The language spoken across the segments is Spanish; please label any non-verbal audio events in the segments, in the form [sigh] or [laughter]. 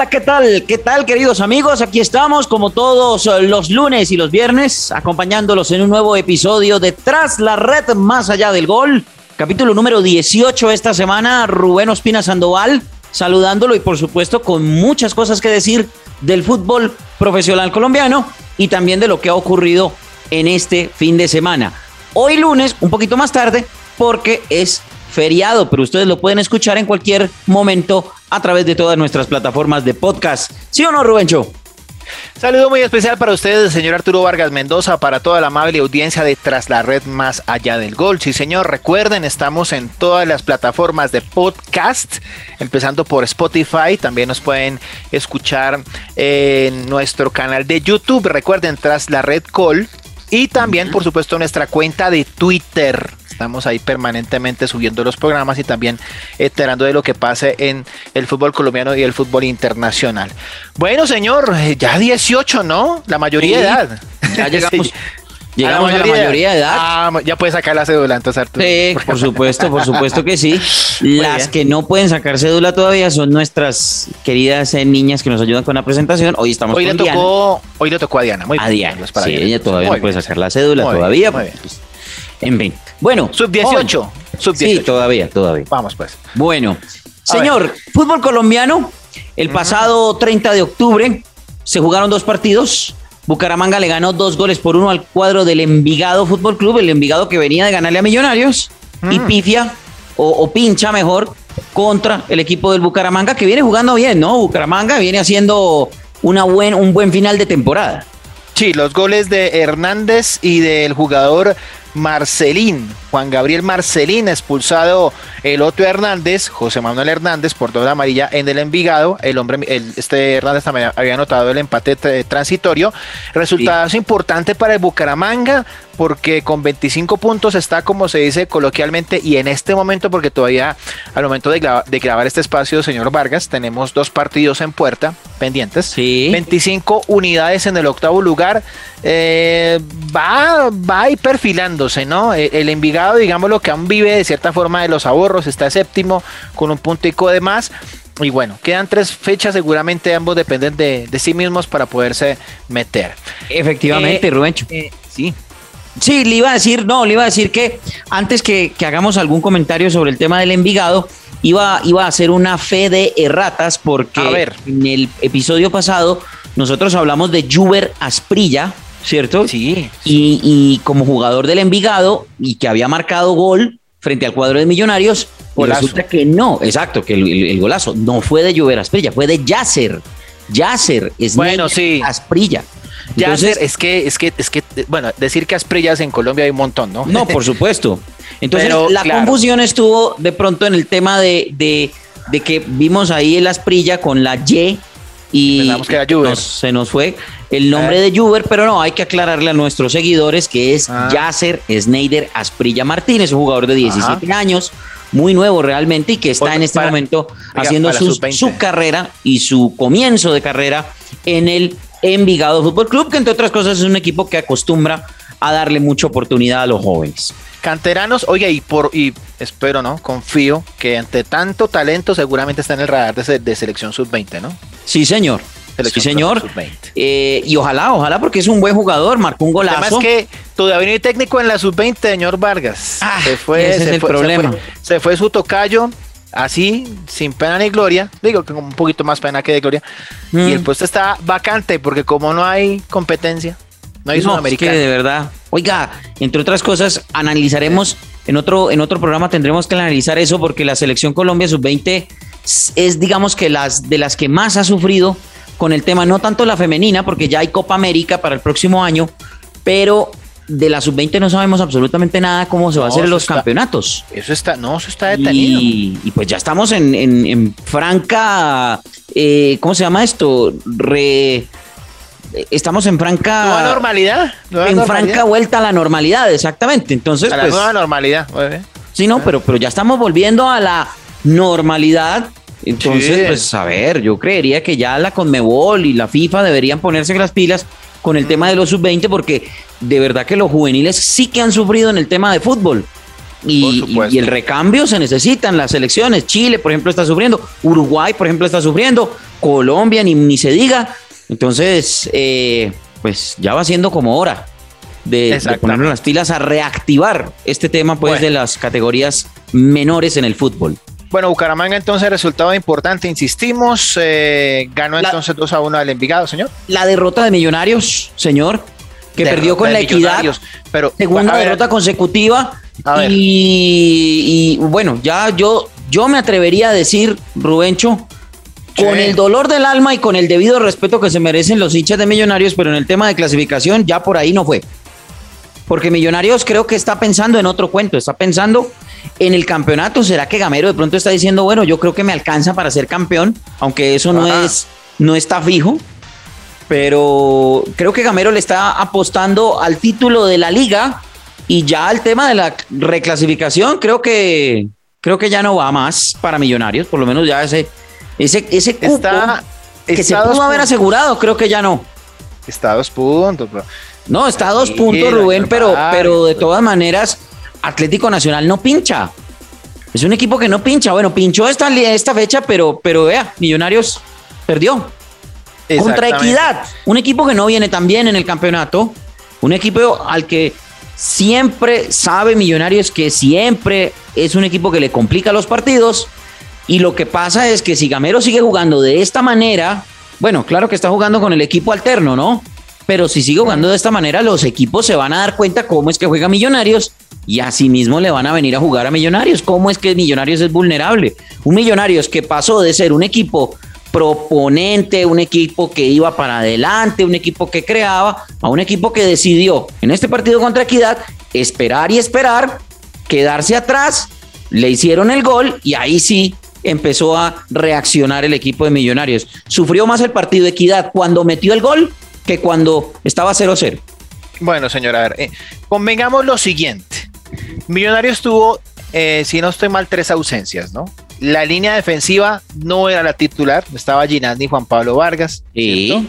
Hola, ¿qué tal? ¿Qué tal, queridos amigos? Aquí estamos, como todos los lunes y los viernes, acompañándolos en un nuevo episodio de Tras la Red Más Allá del Gol. Capítulo número 18 esta semana, Rubén Ospina Sandoval, saludándolo y por supuesto con muchas cosas que decir del fútbol profesional colombiano y también de lo que ha ocurrido en este fin de semana. Hoy lunes, un poquito más tarde, porque es feriado, pero ustedes lo pueden escuchar en cualquier momento a través de todas nuestras plataformas de podcast. ¿Sí o no, Rubencho? Saludo muy especial para ustedes, señor Arturo Vargas Mendoza, para toda la amable audiencia de Tras la Red Más Allá del Gol. Sí, señor, recuerden, estamos en todas las plataformas de podcast, empezando por Spotify. También nos pueden escuchar en nuestro canal de YouTube. Recuerden, Tras la Red Call. Y también, por supuesto, nuestra cuenta de Twitter. Estamos ahí permanentemente subiendo los programas y también enterando de lo que pase en el fútbol colombiano y el fútbol internacional. Bueno, señor, ya 18, ¿no? La mayoría de edad. Ya [laughs] llegamos. Llegamos a la mayoría, de edad. Ah, ya puede sacar la cédula, entonces Arturo. Sí, por supuesto, por supuesto que sí. [laughs] Las que no pueden sacar cédula todavía son nuestras queridas eh, niñas que nos ayudan con la presentación. Hoy estamos hoy con le tocó, Hoy le tocó a Diana. Muy a Diana. sí, ella todavía no puede sacar la cédula todavía. Pues, en fin. Bueno. Sub 18. Sub 18. Sí, todavía, todavía. Vamos pues. Bueno. Señor, fútbol colombiano. El pasado 30 de octubre se jugaron dos partidos. Bucaramanga le ganó dos goles por uno al cuadro del Envigado Fútbol Club, el Envigado que venía de ganarle a Millonarios, y pifia, o, pincha mejor, contra el equipo del Bucaramanga, que viene jugando bien, ¿no? Bucaramanga viene haciendo una buen, un buen final de temporada. Sí, los goles de Hernández y del jugador Marcelín, Juan Gabriel Marcelín, expulsado el otro Hernández, José Manuel Hernández, por doble amarilla en el Envigado. El hombre, este Hernández también había anotado el empate transitorio. Resultados importante para el Bucaramanga, porque con 25 puntos está, como se dice coloquialmente, y en este momento, porque todavía al momento de, grabar este espacio, señor Vargas, tenemos dos partidos en puerta pendientes. Sí. 25 unidades en el octavo lugar. Eh, va, va a ir ¿no? El, el Envigado, digamos, lo que aún vive de cierta forma de los ahorros, está séptimo con un puntico de más. Y bueno, quedan tres fechas, seguramente ambos dependen de, sí mismos para poderse meter. Efectivamente, eh, Rubencho. Eh, sí. Sí, le iba a decir, no, le iba a decir que antes que, hagamos algún comentario sobre el tema del Envigado, iba, iba a hacer una fe de erratas porque en el episodio pasado nosotros hablamos de Juber Asprilla, ¿cierto? Sí. Y, como jugador del Envigado y que había marcado gol frente al cuadro de Millonarios, pues resulta que no, exacto, que el, golazo no fue de Juber Asprilla, fue de Yasser. Yasser es bueno, sí. Asprilla. Entonces, es que, es que, es que, bueno, decir que Asprillas en Colombia hay un montón, ¿no? No, por [laughs] supuesto. Entonces, la confusión estuvo de pronto en el tema de, de, de que vimos ahí el Asprilla con la Y y se nos fue el nombre eh. de Juber, pero no, hay que aclararle a nuestros seguidores que es ah. Yasser Sneider Asprilla Martínez, un jugador de 17 años, muy nuevo realmente y que está en este momento haciendo su, carrera y su comienzo de carrera en el Envigado Fútbol Club, que entre otras cosas es un equipo que acostumbra a darle mucha oportunidad a los jóvenes. Canteranos, oye, y por y espero, ¿no? Confío que ante tanto talento seguramente está en el radar de, de selección sub-20, ¿no? Sí, señor. Sí, señor. Eh, y ojalá, ojalá, porque es un buen jugador, marcó un golazo. Además que todavía no hay técnico en la sub-20, señor Vargas. Ah, se fue, ese es el problema. Se fue, su tocayo, así, sin pena ni gloria. Digo que con un poquito más pena que de gloria. Y mm. el puesto está vacante, porque como no hay competencia, no hay no, sudamericano. Es que de verdad. Oiga, entre otras cosas, analizaremos. En otro, en otro programa tendremos que analizar eso porque la selección Colombia sub-20 es, digamos que las de las que más ha sufrido con el tema, no tanto la femenina, porque ya hay Copa América para el próximo año, pero de la sub-20 no sabemos absolutamente nada cómo se va a hacer en los campeonatos. Eso está, no, eso está detenido. Y, pues ya estamos en, franca, eh, ¿cómo se llama esto? Re, estamos en franca... Nueva normalidad. en franca vuelta a la normalidad, exactamente. Entonces, a la pues, nueva normalidad. Sí, no, pero, pero ya estamos volviendo a la normalidad. Entonces, pues a ver, yo creería que ya la Conmebol y la FIFA deberían ponerse las pilas con el tema de los sub-20 porque de verdad que los juveniles sí que han sufrido en el tema de fútbol. Y, el recambio se necesita en las selecciones. Chile, por ejemplo, está sufriendo. Uruguay, por ejemplo, está sufriendo. Colombia, ni, ni se diga. Entonces, eh, pues ya va siendo como hora de, de ponernos las pilas a reactivar este tema pues de las categorías menores en el fútbol. Bueno, Bucaramanga entonces resultado importante, insistimos, eh, ganó entonces 2 a 1 al Envigado, señor. La derrota de Millonarios, señor, que perdió con la equidad, pero segunda derrota consecutiva y, bueno, ya yo, yo me atrevería a decir, Rubencho, con el dolor del alma y con el debido respeto que se merecen los hinchas de Millonarios, pero en el tema de clasificación ya por ahí no fue. Porque Millonarios creo que está pensando en otro cuento, está pensando en el campeonato. ¿Será que Gamero de pronto está diciendo, bueno, yo creo que me alcanza para ser campeón, aunque eso no es no está fijo? Pero creo que Gamero le está apostando al título de la liga y ya al tema de la reclasificación, creo que creo que ya no va más para Millonarios, por lo menos ya ese ese ese cupo que se pudo haber asegurado, creo que ya no. Está a dos puntos, No, está a dos puntos, Rubén, pero, pero de todas maneras, Atlético Nacional no pincha. Es un equipo que no pincha. Bueno, pinchó esta, esta fecha, pero, pero vea, Millonarios perdió. Contra Equidad, un equipo que no viene tan bien en el campeonato, un equipo al que siempre sabe Millonarios que siempre es un equipo que le complica los partidos. Y lo que pasa es que si Gamero sigue jugando de esta manera, bueno, claro que está jugando con el equipo alterno, ¿no? Pero si sigue jugando de esta manera, los equipos se van a dar cuenta cómo es que juega Millonarios y asimismo le van a venir a jugar a Millonarios. ¿Cómo es que Millonarios es vulnerable? Un Millonarios que pasó de ser un equipo proponente, un equipo que iba para adelante, un equipo que creaba, a un equipo que decidió en este partido contra Equidad esperar y esperar, quedarse atrás, le hicieron el gol y ahí sí empezó a reaccionar el equipo de Millonarios. Sufrió más el partido de Equidad cuando metió el gol que cuando estaba 0-0. Bueno, señora, a ver, eh, convengamos lo siguiente. Millonarios tuvo, eh, si no estoy mal, tres ausencias, ¿no? La línea defensiva no era la titular, estaba Ginás y Juan Pablo Vargas. Sí.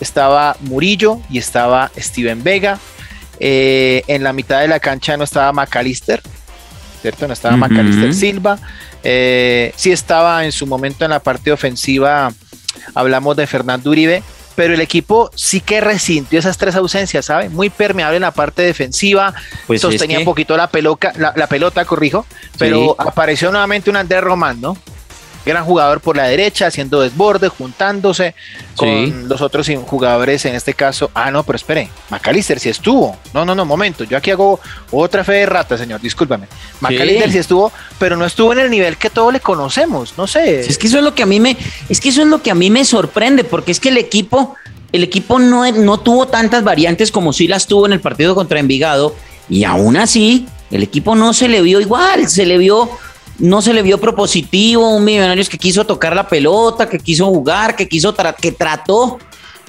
Estaba Murillo y estaba Steven Vega. Eh, en la mitad de la cancha no estaba McAllister, ¿cierto? No estaba McAllister Silva. Eh, sí estaba en su momento en la parte ofensiva, hablamos de Fernando Uribe, pero el equipo sí que resintió esas tres ausencias, ¿sabe? Muy permeable en la parte defensiva, pues sostenía un poquito la, pelota, la, pelota, corrijo, pero apareció nuevamente un Andrés Román, ¿no? Gran jugador por la derecha, haciendo desborde, juntándose con los otros jugadores, en este caso. Ah, no, pero espere, McAllister sí estuvo. No, no, no, momento. Yo aquí hago otra fe de rata, señor, discúlpame. McAllister sí. estuvo, pero no estuvo en el nivel que todos le conocemos, no sé. Es que eso es lo que a mí me, es que eso es lo que a mí me sorprende, porque es que el equipo, el equipo no, no tuvo tantas variantes como sí las tuvo en el partido contra Envigado, y aún así, el equipo no se le vio igual, se le vio no se le vio propositivo, un Millonarios que quiso tocar la pelota, que quiso jugar, que quiso que trató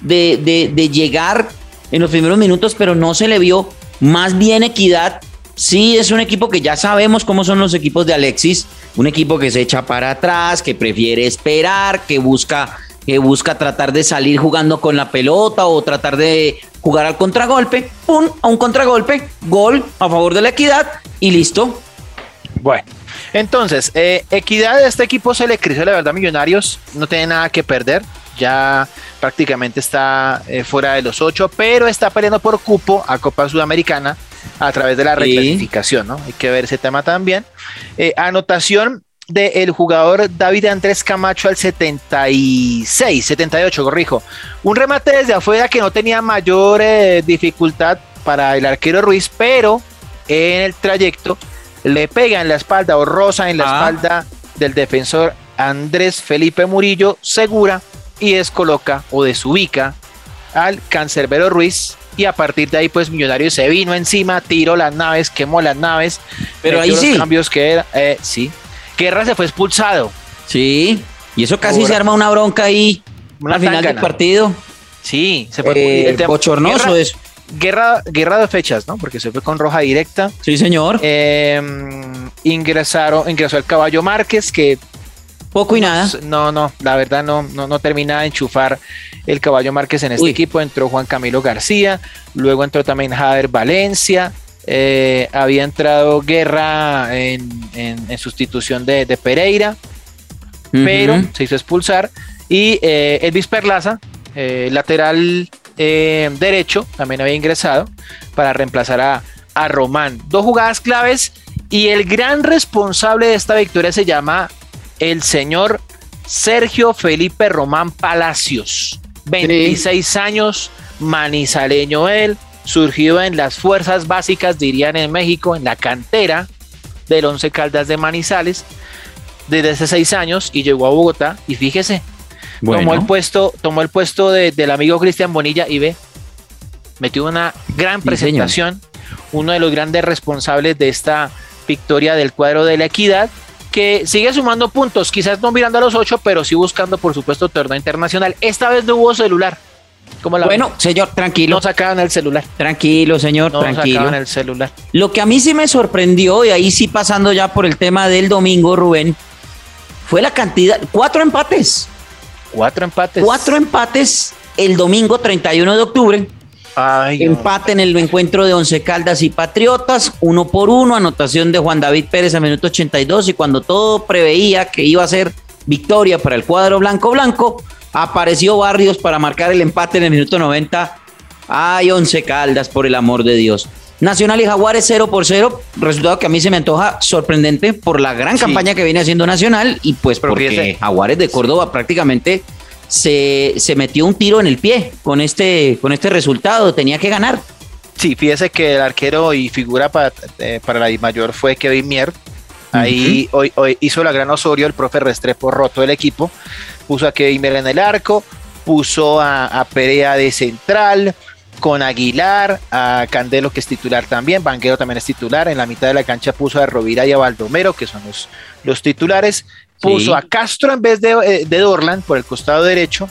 de, de, llegar en los primeros minutos, pero no se le vio más bien equidad. Sí, es un equipo que ya sabemos cómo son los equipos de Alexis, un equipo que se echa para atrás, que prefiere esperar, que busca, que busca tratar de salir jugando con la pelota o tratar de jugar al contragolpe, pum, a un contragolpe, gol a favor de la equidad y listo. Bueno, entonces, eh, equidad de este equipo se le creció la verdad Millonarios, no tiene nada que perder, ya prácticamente está eh, fuera de los ocho, pero está peleando por cupo a Copa Sudamericana a través de la reclasificación, ¿no? Hay que ver ese tema también. Eh, anotación del jugador David Andrés Camacho al 76, 78, corrijo. Un remate desde afuera que no tenía mayor dificultad para el arquero Ruiz, pero en el trayecto le pega en la espalda o rosa en la ah. espalda del defensor Andrés Felipe Murillo, segura y descoloca o desubica al cancerbero Ruiz y a partir de ahí pues Millonarios se vino encima, tiró las naves, quemó las naves, pero ahí sí. Los cambios que era, eh, sí. Guerra se fue expulsado. Sí, y eso casi se arma una bronca ahí al final del partido. Sí, se fue eh, bochornoso guerra, eso. Guerra, guerra de fechas, ¿no? Porque se fue con roja directa. Sí, señor. Em, ingresaron, ingresó el caballo Márquez, que poco y nada. No, no, la verdad no, no, no termina de enchufar el caballo Márquez en este equipo. Entró Juan Camilo García, luego entró también Jader Valencia. Eh, había entrado Guerra en, sustitución de, Pereira, pero se hizo expulsar. Y eh, Elvis Perlaza, eh, lateral derecho, también había ingresado para reemplazar a, a Román. Dos jugadas claves y el gran responsable de esta victoria se llama el señor Sergio Felipe Román Palacios. 26 años, manizaleño él, surgido en las fuerzas básicas, dirían en México, en la cantera del Once Caldas de Manizales, desde hace seis años y llegó a Bogotá y fíjese, tomó el puesto, tomó el puesto del amigo Cristian Bonilla y ve, metió una gran presentación, uno de los grandes responsables de esta victoria del cuadro de la equidad que sigue sumando puntos, quizás no mirando a los ocho, pero sí buscando, por supuesto, torneo internacional. Esta vez no hubo celular. como la bueno, señor, tranquilo. No sacaban el celular. Tranquilo, señor, no tranquilo. sacaban el celular. Lo que a mí sí me sorprendió, y ahí sí pasando ya por el tema del domingo, Rubén, fue la cantidad, cuatro empates. Cuatro empates. Cuatro empates el domingo 31 de octubre. Empate en el encuentro de Once Caldas y Patriotas, uno por uno, anotación de Juan David Pérez a minuto 82 y cuando todo preveía que iba a ser victoria para el cuadro blanco-blanco, apareció Barrios para marcar el empate en el minuto 90. Ay, Once Caldas, por el amor de Dios. Nacional y Jaguares 0 por 0, resultado que a mí se me antoja sorprendente por la gran campaña que viene haciendo Nacional y pues porque Jaguares de Córdoba prácticamente se, metió un tiro en el pie con este, con este resultado, tenía que ganar. Sí, fíjese que el arquero y figura para, eh, para la mayor fue Kevin Mier. Ahí hoy, hoy, hizo la gran Osorio, el profe Restrepo roto el equipo, puso a Kevin Mier en el arco, puso a, Perea de central, con Aguilar, a Candelo que es titular también, Banquero también es titular, en la mitad de la cancha puso a Rovira y a Baldomero que son los, los titulares, puso a Castro en vez de, eh, de Dorlan por el costado derecho,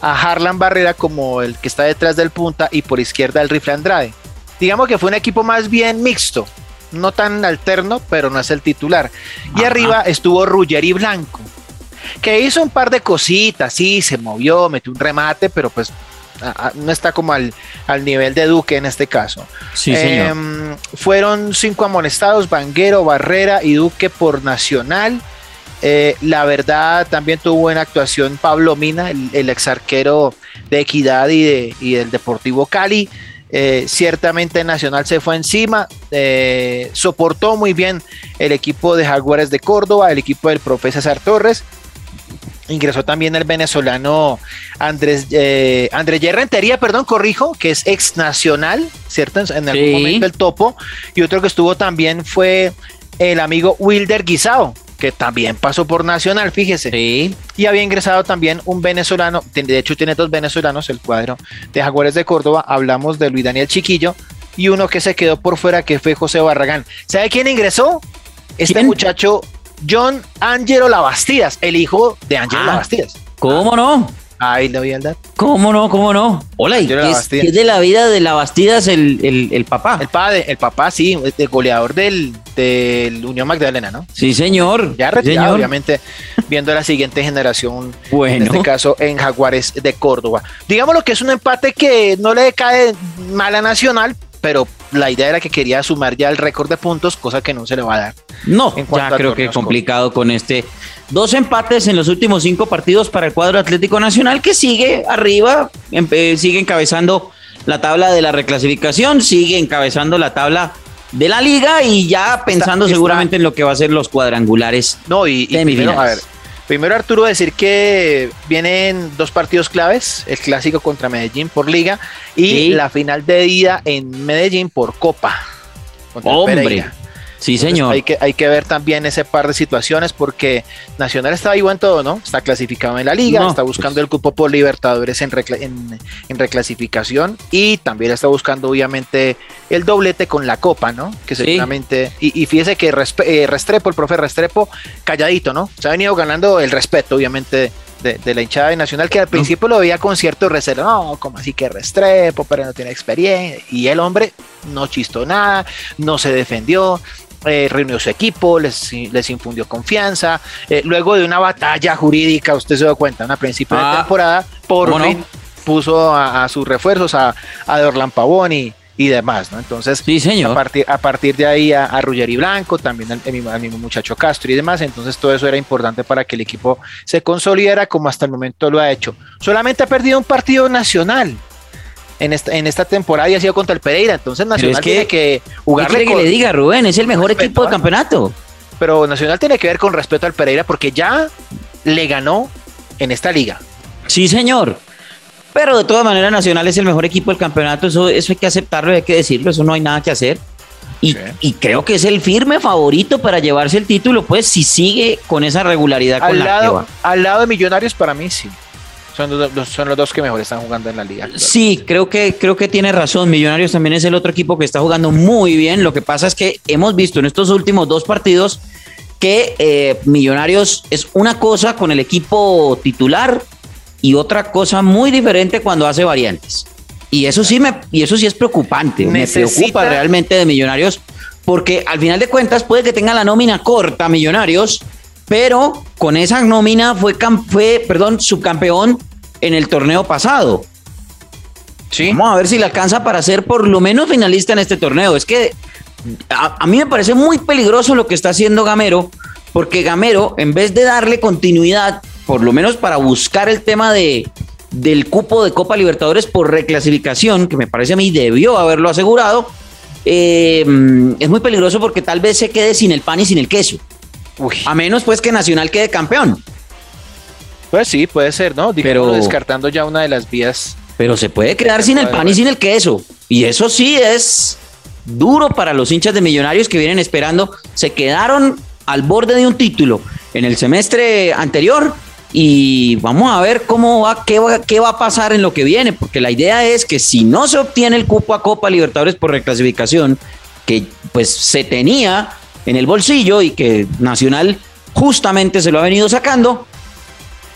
a Harlan Barrera como el que está detrás del punta y por izquierda el rifle Andrade. Digamos que fue un equipo más bien mixto, no tan alterno, pero no es el titular. Y arriba estuvo Ruggeri Blanco, que hizo un par de cositas, sí, se movió, metió un remate, pero pues no está como al, al, nivel de Duque en este caso. Sí, em, fueron cinco amonestados, Vanguero, Barrera y Duque por Nacional. Eh, la verdad, también tuvo buena actuación Pablo Mina, el, ex arquero de Equidad y, de, del Deportivo Cali. Eh, ciertamente Nacional se fue encima, eh, soportó muy bien el equipo de Jaguares de Córdoba, el equipo del profe César Torres. Ingresó también el venezolano Andrés, Andrés Yerrentería, perdón, corrijo, que es ex nacional, ¿cierto? En algún momento el topo. Y otro que estuvo también fue el amigo Wilder Guisao, que también pasó por Nacional, fíjese. Sí. Y había ingresado también un venezolano, de hecho tiene dos venezolanos, el cuadro de Jaguares de Córdoba, hablamos de Luis Daniel Chiquillo, y uno que se quedó por fuera, que fue José Barragán. ¿Sabe quién ingresó? Este muchacho, John Angelo Labastidas, el hijo de Angelo ah, Labastidas. ¿Cómo no? Ahí le voy a dar. ¿Cómo no? ¿Cómo no? Hola, ¿y es, de la vida de la Bastidas el, el, papá? El padre, el papá, sí, el goleador del, del Unión Magdalena, ¿no? Sí, señor. Ya retirado, obviamente, viendo la siguiente generación, bueno. en este caso en Jaguares de Córdoba. Digamos lo que es un empate que no le cae mal a Nacional, pero la idea era que quería sumar ya el récord de puntos, cosa que no se le va a dar. No, ya creo que complicado con este. Dos empates en los últimos cinco partidos para el cuadro Atlético Nacional, que sigue arriba, sigue encabezando la tabla de la reclasificación, sigue encabezando la tabla de la liga y ya pensando seguramente en lo que va a ser los cuadrangulares. No, y, y primero, a ver, Primero Arturo decir que vienen dos partidos claves, el clásico contra Medellín por liga y la final de ida en Medellín por Copa. Hombre. Sí, señor. Hay que, hay que ver también ese par de situaciones porque Nacional está igual en todo, ¿no? Está clasificado en la liga, está buscando pues. el cupo por Libertadores en, en, reclasificación y también está buscando obviamente el doblete con la Copa, ¿no? Que seguramente, y, fíjese que eh, Restrepo, el profe Restrepo, calladito, ¿no? Se ha venido ganando el respeto, obviamente, de, la hinchada de Nacional, que al principio lo veía con cierto recelo, no, como así que Restrepo, pero no tiene experiencia, y el hombre no chistó nada, no se defendió, eh, reunió su equipo, les, les infundió confianza. Eh, luego de una batalla jurídica, usted se da cuenta, a principio de ah, temporada, por fin puso a, sus refuerzos, a, a Dorlan Pavón y, demás, ¿no? Entonces, sí, señor. A, partir, a partir de ahí a, a Ruggeri Blanco, también al, mismo muchacho Castro y demás, entonces todo eso era importante para que el equipo se consolidara como hasta el momento lo ha hecho. Solamente ha perdido un partido nacional, en esta, en esta temporada y ha sido contra el Pereira. Entonces Nacional tiene que jugarle. que le diga, Rubén? Es el mejor equipo del campeonato. Pero Nacional tiene que ver con respeto al Pereira porque ya le ganó en esta liga. Sí, señor. Pero de todas maneras, Nacional es el mejor equipo del campeonato. Eso, eso hay que aceptarlo, hay que decirlo. Eso no hay nada que hacer. Y, y, creo que es el firme favorito para llevarse el título, pues si sigue con esa regularidad al con lado, Al lado de Millonarios, para mí sí. Son los, son los dos que mejor están jugando en la liga. Sí, creo que, creo que tiene razón. Millonarios también es el otro equipo que está jugando muy bien. Lo que pasa es que hemos visto en estos últimos dos partidos que eh, Millonarios es una cosa con el equipo titular y otra cosa muy diferente cuando hace variantes. Y eso sí me, y eso sí es preocupante. Me preocupa realmente de Millonarios porque al final de cuentas puede que tenga la nómina corta Millonarios pero con esa nómina fue, fue perdón, subcampeón en el torneo pasado. Sí. Vamos a ver si le alcanza para ser por lo menos finalista en este torneo. Es que a, mí me parece muy peligroso lo que está haciendo Gamero, porque Gamero, en vez de darle continuidad, por lo menos para buscar el tema de, del cupo de Copa Libertadores por reclasificación, que me parece a mí debió haberlo asegurado, eh, es muy peligroso porque tal vez se quede sin el pan y sin el queso. A menos pues que Nacional quede campeón. Pues sí, puede ser, ¿no? pero descartando ya una de las vías. Pero se puede quedar sin el pan y sin el queso. Y eso sí es duro para los hinchas de Millonarios que vienen esperando. Se quedaron al borde de un título en el semestre anterior y vamos a ver cómo va qué, va, qué va a pasar en lo que viene, porque la idea es que si no se obtiene el cupo a Copa Libertadores por reclasificación, que pues se tenía en el bolsillo y que Nacional justamente se lo ha venido sacando.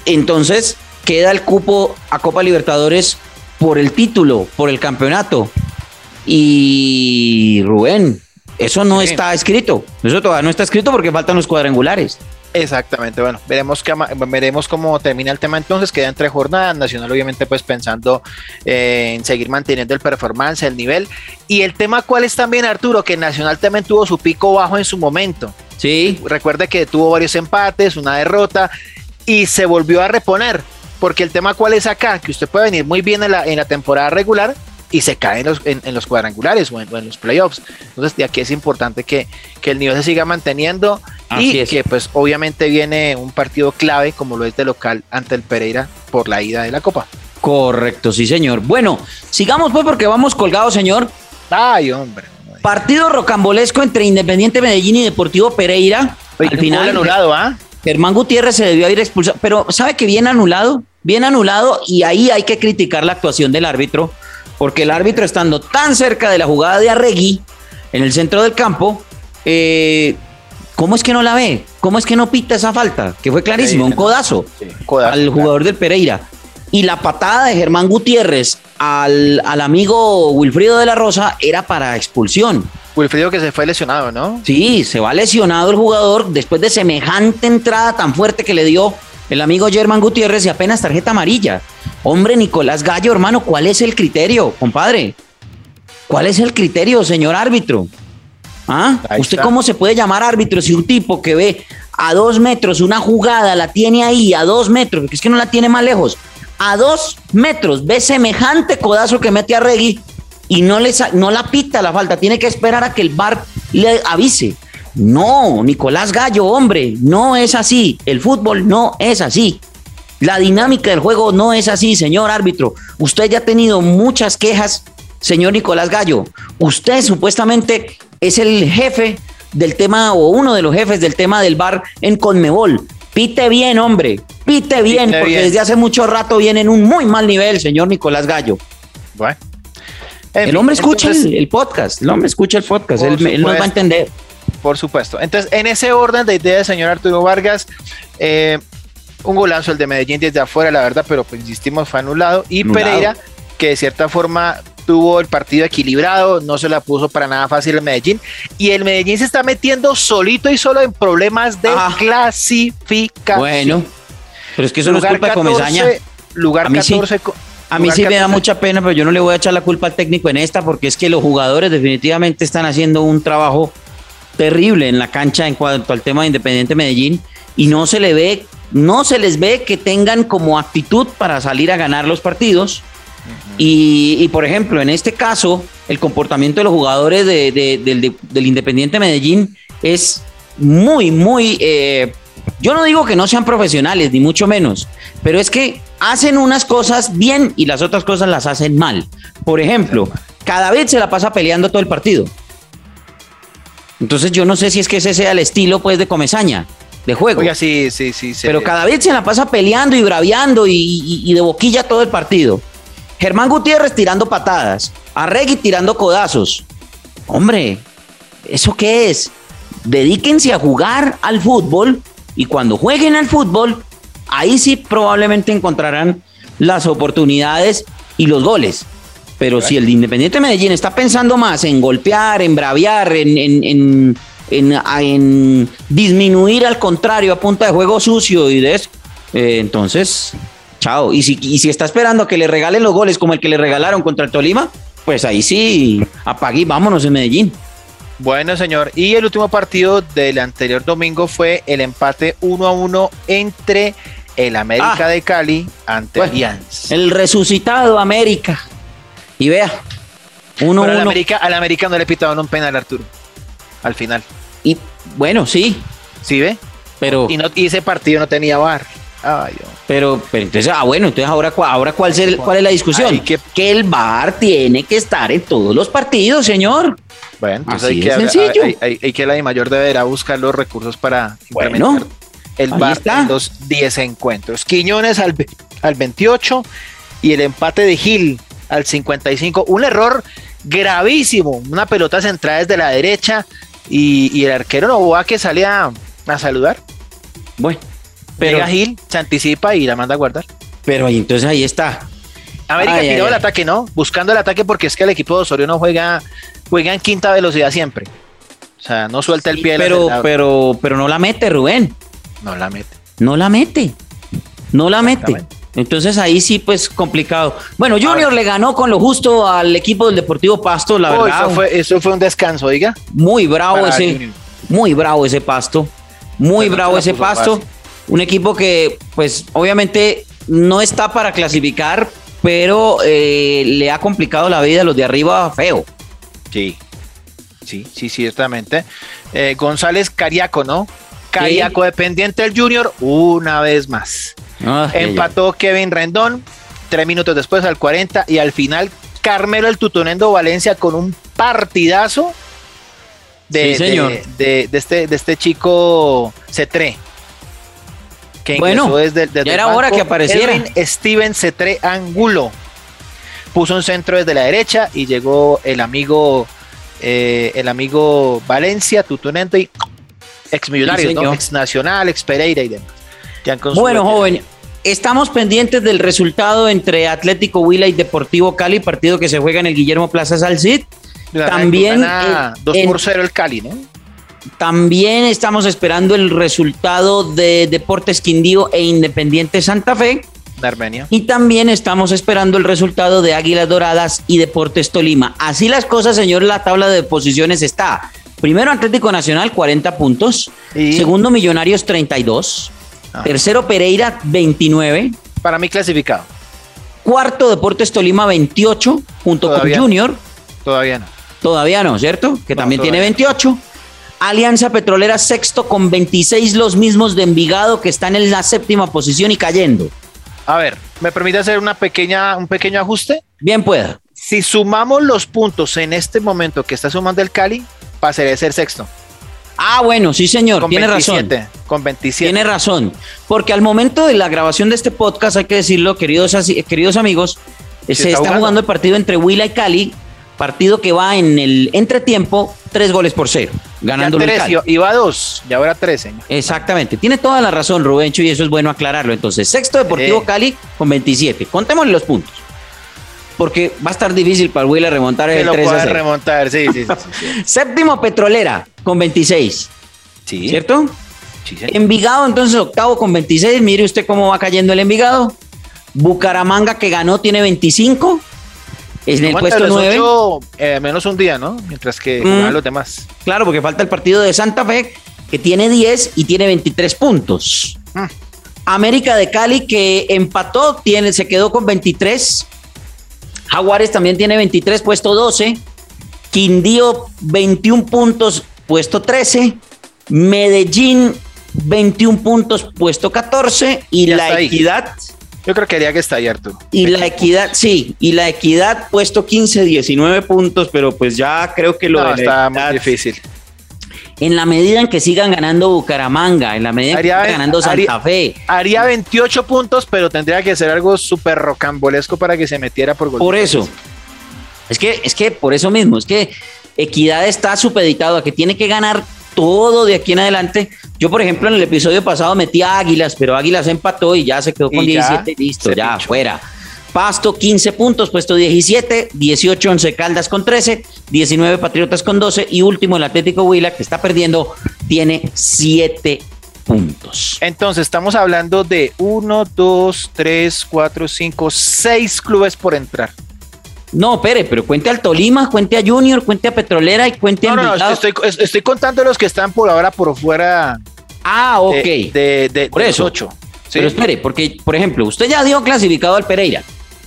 Entonces queda el cupo a Copa Libertadores por el título, por el campeonato. Y Rubén, eso no está escrito. Eso todavía no está escrito porque faltan los cuadrangulares. Exactamente, bueno, veremos, que, veremos cómo termina el tema entonces, queda entre jornadas, Nacional obviamente pues pensando eh, en seguir manteniendo el performance, el nivel, y el tema cuál es también Arturo, que Nacional también tuvo su pico bajo en su momento. Sí. Recuerde que tuvo varios empates, una derrota, y se volvió a reponer, porque el tema cuál es acá, que usted puede venir muy bien en la, en la temporada regular, y se cae en los, en, los cuadrangulares o en, los playoffs. Entonces, de aquí es importante que, que el nivel se siga manteniendo y que, pues, obviamente viene un partido clave como lo es de local ante el Pereira por la ida de la Copa. Correcto, sí, señor. Bueno, sigamos pues porque vamos colgados, señor. Ay, hombre. Partido rocambolesco entre Independiente Medellín y Deportivo Pereira. Al final, anulado, ¿ah? Germán Gutiérrez se debió ir expulsado, pero ¿sabe que bien anulado? Bien anulado y ahí hay que criticar la actuación del árbitro porque el árbitro estando tan cerca de la jugada de Arregui en el centro del campo, eh, ¿cómo es que no la ve? ¿Cómo es que no pita esa falta? Que fue clarísimo, un codazo, al jugador del Pereira. Y la patada de Germán Gutiérrez al, al amigo Wilfrido de la Rosa era para expulsión. Wilfrido que se fue lesionado, ¿no? Sí, se va lesionado el jugador después de semejante entrada tan fuerte que le dio el amigo Germán Gutiérrez y apenas tarjeta amarilla. Hombre, Nicolás Gallo, hermano, ¿cuál es el criterio, compadre? ¿Cuál es el criterio, señor árbitro? ¿Ah? ¿Usted cómo se puede llamar árbitro si un tipo que ve a dos metros una jugada, la tiene ahí a dos metros, porque es que no la tiene más lejos, a dos metros ve semejante codazo que mete a Regui y no, le, no la pita la falta, tiene que esperar a que el bar le avise. No, Nicolás Gallo, hombre, no es así. El fútbol no es así. La dinámica del juego no es así, señor árbitro. Usted ya ha tenido muchas quejas, señor Nicolás Gallo. Usted supuestamente es el jefe del tema o uno de los jefes del tema del bar en Conmebol. Pite bien, hombre, pite bien, porque desde hace mucho rato viene en un muy mal nivel, señor Nicolás Gallo. Bueno. el hombre escucha el, podcast, el hombre escucha el podcast, él, él, nos va a entender. Por supuesto. Entonces, en ese orden de ideas, señor Arturo Vargas, eh, un golazo el de Medellín desde afuera, la verdad, pero pues insistimos, fue anulado. Y Pereira, que de cierta forma tuvo el partido equilibrado, no se la puso para nada fácil el Medellín. Y el Medellín se está metiendo solito y solo en problemas de ah. clasificación. Bueno, pero es que eso no es culpa de Comesaña. Lugar a mí 14. Sí. A mí sí me da mucha pena, pero yo no le voy a echar la culpa al técnico en esta, porque es que los jugadores definitivamente están haciendo un trabajo terrible en la cancha en cuanto al tema de Independiente Medellín y no se le ve, no se les ve que tengan como actitud para salir a ganar los partidos. y, por ejemplo, en este caso, el comportamiento de los jugadores del, Independiente Medellín es muy, muy... Eh, yo no digo que no sean profesionales, ni mucho menos, pero es que hacen unas cosas bien y las otras cosas las hacen mal. Por ejemplo, cada vez se la pasa peleando todo el partido. Entonces yo no sé si es que ese sea el estilo pues de Comesaña, de juego. Oiga, sí, sí, sí. Pero cada vez se la pasa peleando y braviando y, de boquilla todo el partido. Germán Gutiérrez tirando patadas, Arregui tirando codazos. Hombre, ¿eso qué es? Dedíquense a jugar al fútbol y cuando jueguen al fútbol, ahí sí probablemente encontrarán las oportunidades y los goles. Pero si el Independiente Medellín está pensando más en golpear, en braviar, en, en, disminuir al contrario a punta de juego sucio y de eso, eh, entonces, chao. Y si, y si está esperando que le regalen los goles como el que le regalaron contra el Tolima, pues ahí sí, apague vámonos en Medellín. Bueno, señor. Y el último partido del anterior domingo fue el empate 1 a 1 entre el América ah. de Cali ante. El resucitado América. Y vea, uno, Pero al, América, al América no le pitaron un penal, Arturo. Al final. Y bueno, sí. ¿Sí ve? Pero. Y, no, ese partido no tenía bar. Ay, pero, pero entonces, ah, bueno, entonces ahora, ahora ¿cuál, es cuál es la discusión? que... el bar tiene que estar en todos los partidos, señor. Bueno, entonces hay, que, sencillo. Hay, que la mayor deberá buscar los recursos para bueno, el bar en los 10 encuentros. Quiñones al, al 28 y el empate de Gil al 55. Un error gravísimo. Una pelota centrada desde la derecha y, el arquero Novoa que sale a, saludar. Bueno, pero Gil, se anticipa y la manda a guardar. Pero ahí entonces ahí está. América tiró el ataque, ¿no? Buscando el ataque porque es que el equipo de Osorio no juega, juega en quinta velocidad siempre. O sea, no suelta el pie. Pero, pero, pero no la mete, Rubén. No la mete. No la mete. No la mete. Entonces ahí sí, pues complicado. Bueno, Junior le ganó con lo justo al equipo del Deportivo Pasto, la verdad. Eso fue, eso fue un descanso, oiga. Muy bravo ese, muy bravo ese Pasto, muy bravo ese Pasto. Un equipo que, pues, obviamente no está para clasificar, pero eh, le ha complicado la vida a los de arriba feo. Sí, sí, sí, ciertamente. Eh, González Cariaco, ¿no? Cariaco dependiente del Junior, una vez más. Ah, Empató Kevin Rendón, tres minutos después al 40 y al final Carmelo el Tutonendo Valencia con un partidazo de, de, este, de este chico Cetré. Que bueno, desde, ya era hora que apareciera. Steven Cetré Angulo puso un centro desde la derecha y llegó el amigo eh, el amigo Valencia, Tutunendo y ex millonario, ex nacional, ex Pereira y demás. Bueno, joven, estamos pendientes del resultado entre Atlético Huila y Deportivo Cali, partido que se juega en el Guillermo Plaza Salcid. También. 2 por 0 el Cali, ¿no? También estamos esperando el resultado de Deportes Quindío e Independiente Santa Fe. De Armenia. Y también estamos esperando el resultado de Águilas Doradas y Deportes Tolima. Así las cosas, señor, la tabla de posiciones está. Primero Atlético Nacional, 40 puntos. Segundo Millonarios, 32. Tercero Pereira, 29. Para mí clasificado. Cuarto Deportes Tolima, 28, junto con Junior. Todavía no. Todavía no, ¿cierto? Que también tiene 28. Alianza Petrolera sexto con 26, los mismos de Envigado que están en la séptima posición y cayendo. A ver, ¿me permite hacer una pequeña, un pequeño ajuste? Bien pueda. Si sumamos los puntos en este momento que está sumando el Cali, pasaría a ser sexto. Ah, bueno, sí, señor, Con tiene 27, razón. Con 27. Tiene razón. Porque al momento de la grabación de este podcast, hay que decirlo, queridos, queridos amigos, se está jugando. jugando el partido entre Huila y Cali, partido que va en el entretiempo, tres goles por cero, Ya ganándolo el Cali. y- iba a dos, y ahora tres, señor. Exactamente, tiene toda la razón Rubencho y eso es bueno aclararlo. Entonces, sexto Deportivo Eh. Cali con 27. Contémosle los puntos. Porque va a estar difícil para el Huila remontar el lo 3 a pueda 0. remontar, sí, sí, sí. sí, sí. [laughs] Séptimo Petrolera con 26, Sí, ¿cierto? sí, señor. Envigado entonces octavo con 26. Mire usted cómo va cayendo el Envigado. Bucaramanga que ganó tiene 25. Es en el puesto los 9. ocho, eh, menos un día, ¿no? Mientras que Mm. los demás. Claro, porque falta el partido de Santa Fe que tiene 10 y tiene 23 puntos. Mm. América de Cali que empató, tiene, se quedó con 23. Jaguares también tiene 23, puesto 12. Quindío 21 puntos, puesto 13. Medellín 21 puntos, puesto 14. Y Ya la. Equidad, Yo creo que haría que está Arturo. y la Equidad, sí, y la Equidad puesto 15, 19 puntos, pero pues ya creo que lo No, de está muy difícil. En la medida en que sigan ganando Bucaramanga, en la medida en que sigan ganando Santa haría- Fe, Haría 28 puntos, pero tendría que ser algo súper rocambolesco para que se metiera por gol. por eso. Es que, es que por eso mismo, es que Equidad está supeditado a que tiene que ganar todo de aquí en adelante. Yo, por ejemplo, en el episodio pasado metí a Águilas, pero Águilas empató y ya se quedó con Y ya 17, listo, ya, pinchó. fuera. Pasto 15 puntos, puesto 17, 18 Once Caldas con 13, 19 Patriotas con 12 y último el Atlético Huila que está perdiendo tiene 7 puntos. Entonces, estamos hablando de 1, 2, 3, 4, 5, 6 clubes por entrar. No, Pere, pero cuente al Tolima, cuente a Junior, cuente a Petrolera y cuente a No, no, estoy, es- estoy contando los que están por ahora por fuera Ah, ok. de, de, de- Por de eso. los 8. ¿sí? Pero espere, porque, por ejemplo, usted ya dio clasificado al Pereira.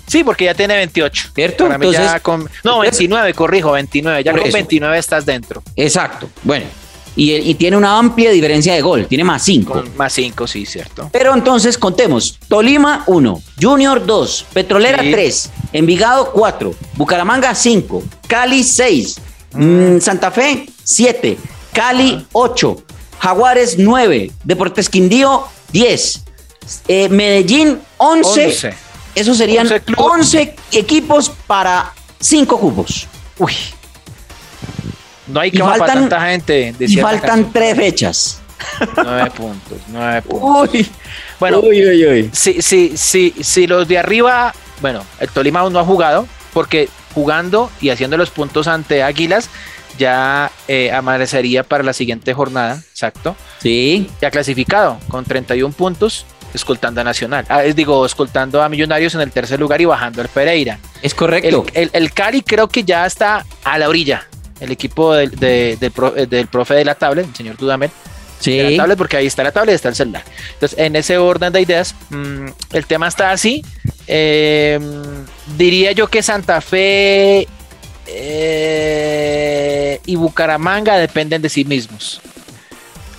Sí, porque ya tiene 28. ¿Cierto? Para mí ya Entonces- con- no, entonces- 29, corrijo, 29. Ya con eso. 29 estás dentro. Exacto. Bueno, y, y tiene una amplia diferencia de gol, tiene más 5. Con más 5, sí, cierto. Pero entonces contemos: Tolima 1, Junior 2, Petrolera Sí. 3, Envigado 4, Bucaramanga 5, Cali 6, Mm. mm, Santa Fe 7, Cali 8, Jaguares 9, Deportes Quindío 10, eh, Medellín 11. 11. Esos serían 11 clubes. 11 equipos para 5 cupos. Uy. No hay cama para tanta gente. Y faltan 3 fechas. 9 puntos, 9 [laughs] puntos. Uy, Bueno, uy, uy, uy. si, si, si, si los de arriba, bueno, el Tolima aún no ha jugado, porque jugando y haciendo los puntos ante Águilas, ya eh, amanecería para la siguiente jornada, exacto. Sí, Ya clasificado con 31 puntos, escoltando a Nacional. Ah, es, digo, escoltando a Millonarios en el tercer lugar y bajando al Pereira. es correcto. el, el Cali creo que ya está a la orilla. El equipo del, de- del, pro- eh, del profe de la tablet, el señor Dudamel, de la sí. tablet, porque ahí está la tablet y está el celular. Entonces, en ese orden de ideas, mm, el tema está así. Eh, diría yo que Santa Fe eh, y Bucaramanga dependen de sí mismos.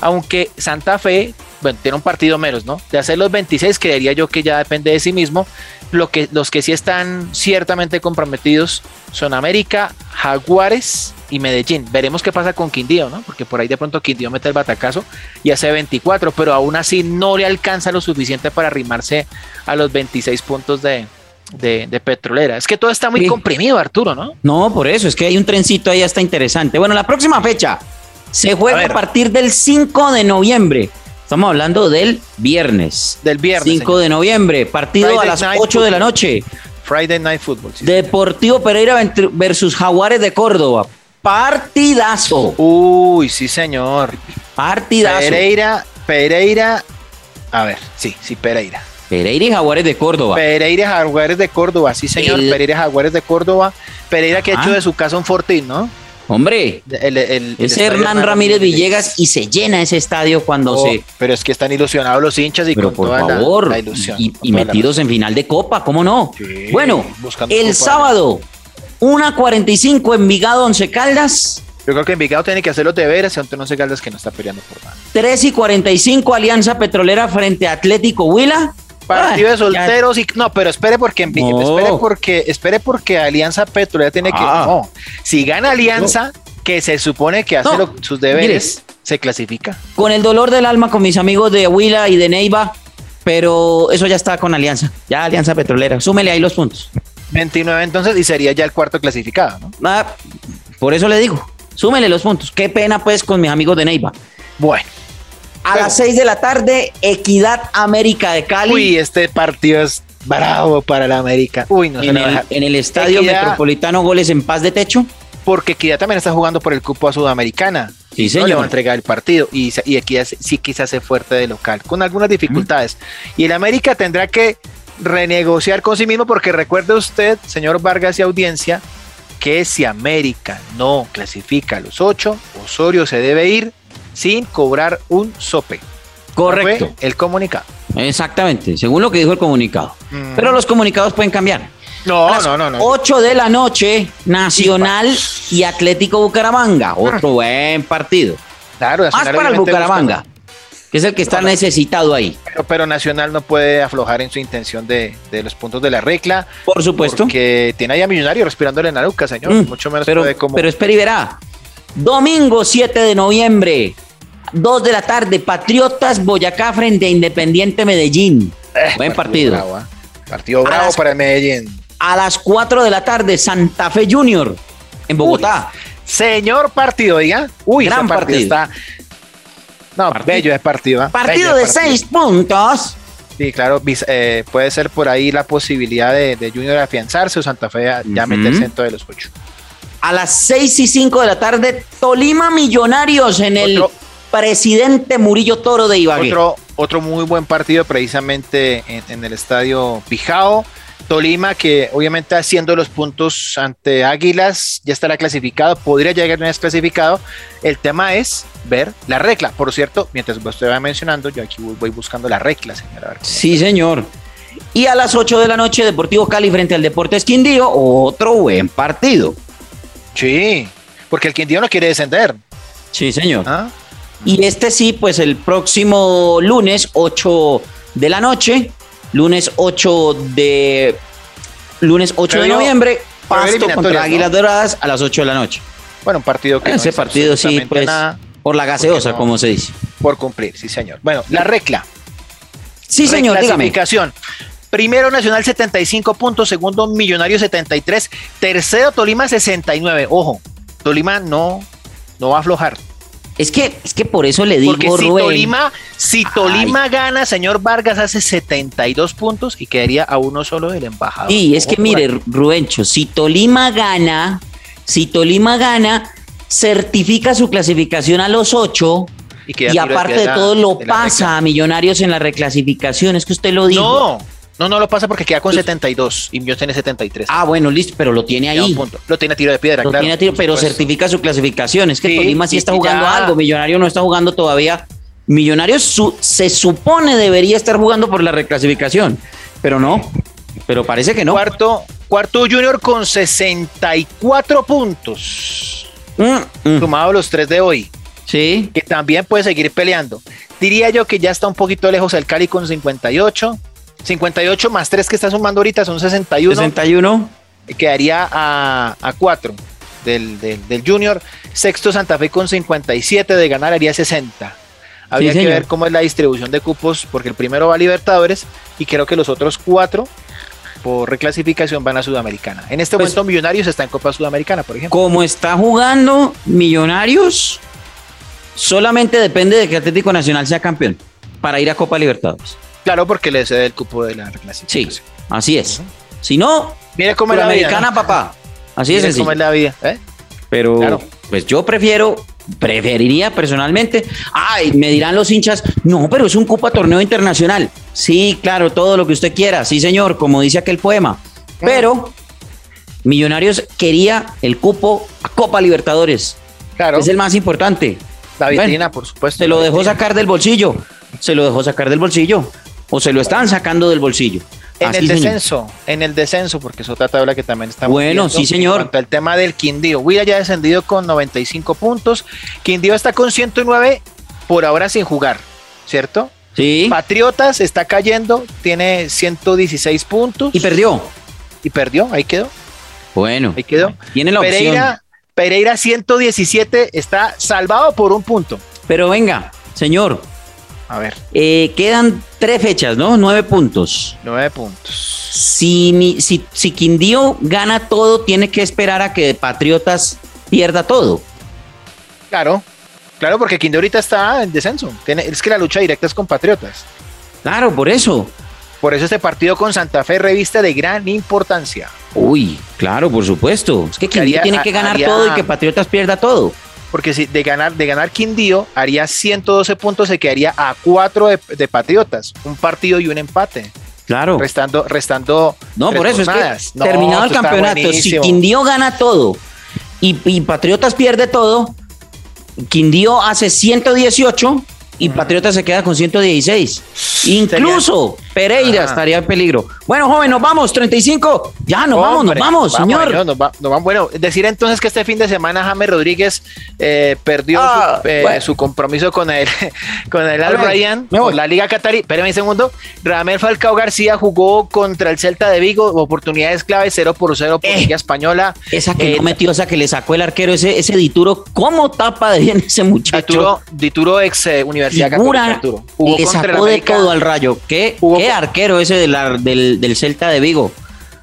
Aunque Santa Fe, bueno, tiene un partido menos, ¿no? De hacer los 26, creería yo que ya depende de sí mismo. Lo que, los que sí están ciertamente comprometidos son América, Jaguares y Medellín. Veremos qué pasa con Quindío, ¿no? Porque por ahí de pronto Quindío mete el batacazo y hace 24, pero aún así no le alcanza lo suficiente para arrimarse a los 26 puntos de, de, de Petrolera. Es que todo está muy Sí. comprimido, Arturo, ¿no? No, por eso, es que hay un trencito ahí hasta interesante. Bueno, la próxima fecha se juega A a, partir del 5 de noviembre. Estamos hablando del viernes. Del viernes. 5 señor. de noviembre, partido Friday a las Night 8 de la noche. Friday Night Football. sí. Deportivo Pereira versus Jaguares de Córdoba. Partidazo. Uy, sí, señor. Partidazo. Pereira, Pereira. A ver, sí, sí, Pereira. Pereira y Jaguares de Córdoba. Pereira Jaguares de Córdoba, sí, señor. El- Pereira Jaguares de Córdoba. Pereira que ha hecho de su casa un fortín, ¿no? Hombre, El, el- el ese estadio Hernán Ramírez Villegas y se llena ese estadio cuando Oh, se... Pero es que están ilusionados los hinchas y Pero con por toda la- favor, la, ilusión. y, metidos en final de Copa, ¿cómo no? Sí, bueno, el Copa. sábado, 1.45 Envigado, Once Caldas, Yo creo que Envigado tiene que hacer los deberes, aunque no se Caldas que no está peleando por nada. 3 y 45 Alianza Petrolera frente a Atlético Huila. Partido de solteros y no, pero espere porque espere porque espere porque Alianza ya tiene que ah. no, si gana Alianza que se supone que hace sus deberes, se clasifica. Con el dolor del alma con mis amigos de Huila y de Neiva, pero eso ya está con Alianza, ya Alianza Petrolera. Súmele ahí los puntos. 29 entonces y sería ya el cuarto clasificado, ¿no? Ah, por eso le digo, súmele los puntos. Qué pena pues con mis amigos de Neiva. Bueno. A las 6 de la tarde, Equidad América de Cali. Uy, este partido es bravo para la América. Uy, no en, el, en el Estadio Metropolitano, goles en paz de techo. Porque Equidad también está jugando por el cupo a Sudamericana. Sí, señor. le va a entregar el partido y, y Equidad sí quizás se fuerte de local, con algunas dificultades. Y el América tendrá que renegociar con sí mismo porque recuerde usted, señor Vargas y audiencia, que si América no clasifica a los ocho, Osorio se debe ir sin cobrar un sope. Correcto. el comunicado. Exactamente, según lo que dijo el comunicado. Mm. Pero los comunicados pueden cambiar. No, no, no, no. 8 de la noche, Nacional y Atlético Bucaramanga. Otro buen partido. Claro, Más para el Bucaramanga, que es el que está necesitado ahí. Pero, Nacional no puede aflojar en su intención de, los puntos de la regla. Por supuesto. Que tiene ahí a Millonario respirándole en la nuca, señor. Mm, Mucho menos pero, como... Pero espera y verá. Domingo 7 de noviembre, 2 de la tarde, Patriotas Boyacá frente a Independiente Medellín. Eh, Buen partido. Partido bravo para el Medellín. A las 4 de la tarde, Santa Fe Junior en Bogotá. señor partido, diga. Uy, gran partido. Está... No, bello es partido. ¿ah? Partido de 6 puntos. Sí, claro, eh, puede ser por ahí la posibilidad de, Junior afianzarse o Santa Fe ya, meterse dentro de los 8 a las 6 y 5 de la tarde, Tolima Millonarios en el presidente Murillo Toro de Ibagué. Otro, otro muy buen partido precisamente en, el estadio Pijao. Tolima, que obviamente haciendo los puntos ante Águilas, ya estará clasificado, podría llegar una vez clasificado. El tema es ver la regla. Por cierto, mientras usted va mencionando, yo aquí voy buscando la regla, señora. Sí, señor. Y a las 8 de la noche, Deportivo Cali frente al Deportes Quindío, otro buen partido. Sí, porque el Quindío no quiere descender. Sí, señor. ¿Ah? Y este sí, pues el próximo lunes 8 de la noche, lunes 8 de lunes 8 de noviembre, Pasto contra Águilas Doradas a las 8 de la noche. Bueno, un partido que ese partido sí, pues por la gaseosa, como se dice. Por cumplir, sí, señor. Bueno, la regla. Sí, señor, dígame. Primero Nacional 75 puntos, segundo Millonario 73, tercero Tolima 69. Ojo, Tolima no, no va a aflojar. Es que, es que por eso le digo, Porque si Tolima, si Tolima gana, señor Vargas hace 72 puntos y quedaría a uno solo del embajador. Sí, es que mire, Rubencho, si Tolima gana, si Tolima gana, certifica su clasificación a los ocho y, aparte de todo lo pasa a Millonarios en la reclasificación. Es que usted lo dijo. No, no, no lo pasa porque queda con 72 y Millón tiene 73. Ah, bueno, listo, pero lo tiene ahí. Lo tiene a tiro de piedra, lo Tiene a tiro, pero certifica su clasificación. Es que Tolima sí está jugando algo, Millonario no está jugando todavía. Millonario se supone debería estar jugando por la reclasificación, pero no. Pero parece que no. Cuarto, cuarto Junior con 64 puntos. Mm, mm. Sumado los tres de hoy. Sí. Que también puede seguir peleando. Diría yo que ya está un poquito lejos el Cali con 58. 58 más 3 que está sumando ahorita son 61. 61. Quedaría a, a 4 del, del, Junior. Sexto Santa Fe con 57, de ganar haría 60. Habría que ver cómo es la distribución de cupos, porque el primero va a Libertadores y creo que los otros cuatro por reclasificación van a Sudamericana. En este pues momento Millonarios está en Copa Sudamericana, por ejemplo. Como está jugando Millonarios, solamente depende de que Atlético Nacional sea campeón para ir a Copa Libertadores. Claro, porque le cede el cupo de la reclasificación. Sí, así es. Si no, mire cómo es la americana, papá. Así es cómo es la vida. ¿eh? Pero, pues yo prefiero, preferiría personalmente. Ay, me dirán los hinchas, no, pero es un cupo torneo internacional. Sí, claro, todo lo que usted quiera. Sí, señor, como dice aquel poema. Mm. Pero Millonarios quería el cupo a Copa Libertadores. Claro. Es el más importante. La vitrina, por supuesto. Se lo dejó sacar del bolsillo. Se lo dejó sacar del bolsillo o se lo están sacando del bolsillo. En el descenso, en el descenso, porque es otra tabla que también está Bueno, sí, señor. el tema del Quindío. Huila ya ha descendido con 95 puntos. Quindío está con 109 por ahora sin jugar, ¿cierto? Sí. Patriotas está cayendo, tiene 116 puntos. Y perdió. Y perdió, ahí quedó. Bueno. Ahí quedó. Tiene la Pereira, opción. Pereira 117 está salvado por un punto. Pero venga, señor. A ver. Eh, quedan tres fechas, ¿no? Nueve puntos. Nueve puntos. Si, si, si Quindío gana todo, tiene que esperar a que Patriotas pierda todo. Claro, claro, porque Quindío ahorita está en descenso. Tiene, es que la lucha directa es con Patriotas. Claro, por eso. Por eso este partido con Santa Fe reviste de gran importancia. Uy, claro, por supuesto. Es que Quindío haría- tiene que ganar haría- todo y que Patriotas pierda todo. Porque si de ganar, de ganar Quindío haría 112 puntos, se quedaría a 4 de, de Patriotas. Un partido y un empate. Claro. Restando, restando. No, por eso jornadas. es que No, terminado el campeonato, si. Quindío gana todo y, y Patriotas pierde todo, Quindío hace 118 y Patriotas se queda con 116. Incluso Pereira Ajá. estaría en peligro. Bueno, joven, nos vamos, 35. Ya, nos vamos, nos vamos, señor. nos va- nos. Bueno, decir entonces que este fin de semana James Rodríguez eh, perdió Ah, su, eh, bueno. su compromiso con el, [laughs] con el Al Ryan, con la Liga Qatarí. Espérame un segundo. Ramel Falcao García jugó contra el Celta de Vigo, oportunidades clave 0 por 0 por Eh, Liga Española. Esa que Eh, no metió, esa que le sacó el arquero, ese, ese Dituro, ¿cómo tapa de bien ese muchacho? Dituro, Dituro ex eh, Universidad Católica. Arturo. Jugó le el sacó de todo al rayo. ¿Qué, Jugó qué arquero ese del, ar- del, del Celta de Vigo?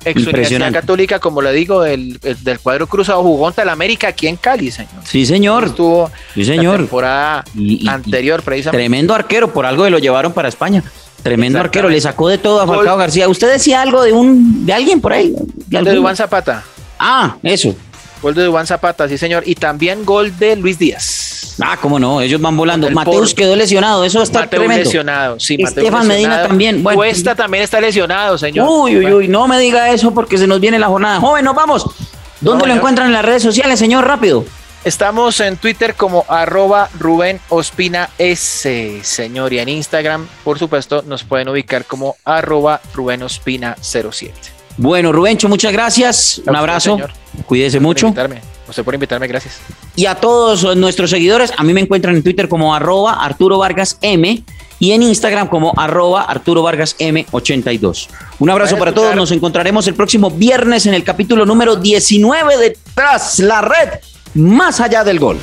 ex Universidad. Católica, como le digo, el, el del cuadro cruzado, jugó contra el América aquí en Cali, señor. Sí, señor. Estuvo Sí, la señor. temporada Y- y- anterior, precisamente. Tremendo arquero, por algo que lo llevaron para España. Tremendo arquero, le sacó de todo a Gol. Falcao García. ¿Usted decía algo de un de alguien por ahí? ¿De de? Dubán Zapata. Ah, eso. Gol de Dubán Zapata, sí, señor. Y también gol de Luis Díaz. Ah, cómo no, ellos van volando. El Mateus quedó lesionado, eso está Mateus tremendo. lesionado, sí. Mateus Estefan Medina también, bueno. Cuesta también está lesionado, señor. Uy, uy, uy, no me diga eso porque se nos viene la jornada. Joven, nos vamos. ¿Dónde lo encuentran en las redes sociales, señor? Rápido. Estamos en Twitter como arroba Rubén Ospina S, señor. Y en Instagram, por supuesto, nos pueden ubicar como arroba Rubén Ospina 07. Bueno, Rubencho, muchas gracias. Un abrazo. señor. Cuídese mucho. invitarme. Usted por invitarme, gracias. Y a todos nuestros seguidores, a mí me encuentran en Twitter como arroba Arturo Vargas M y en Instagram como arroba Arturo Vargas M82. Un abrazo para todos, nos encontraremos el próximo viernes en el capítulo número 19 de Tras la Red, más allá del gol.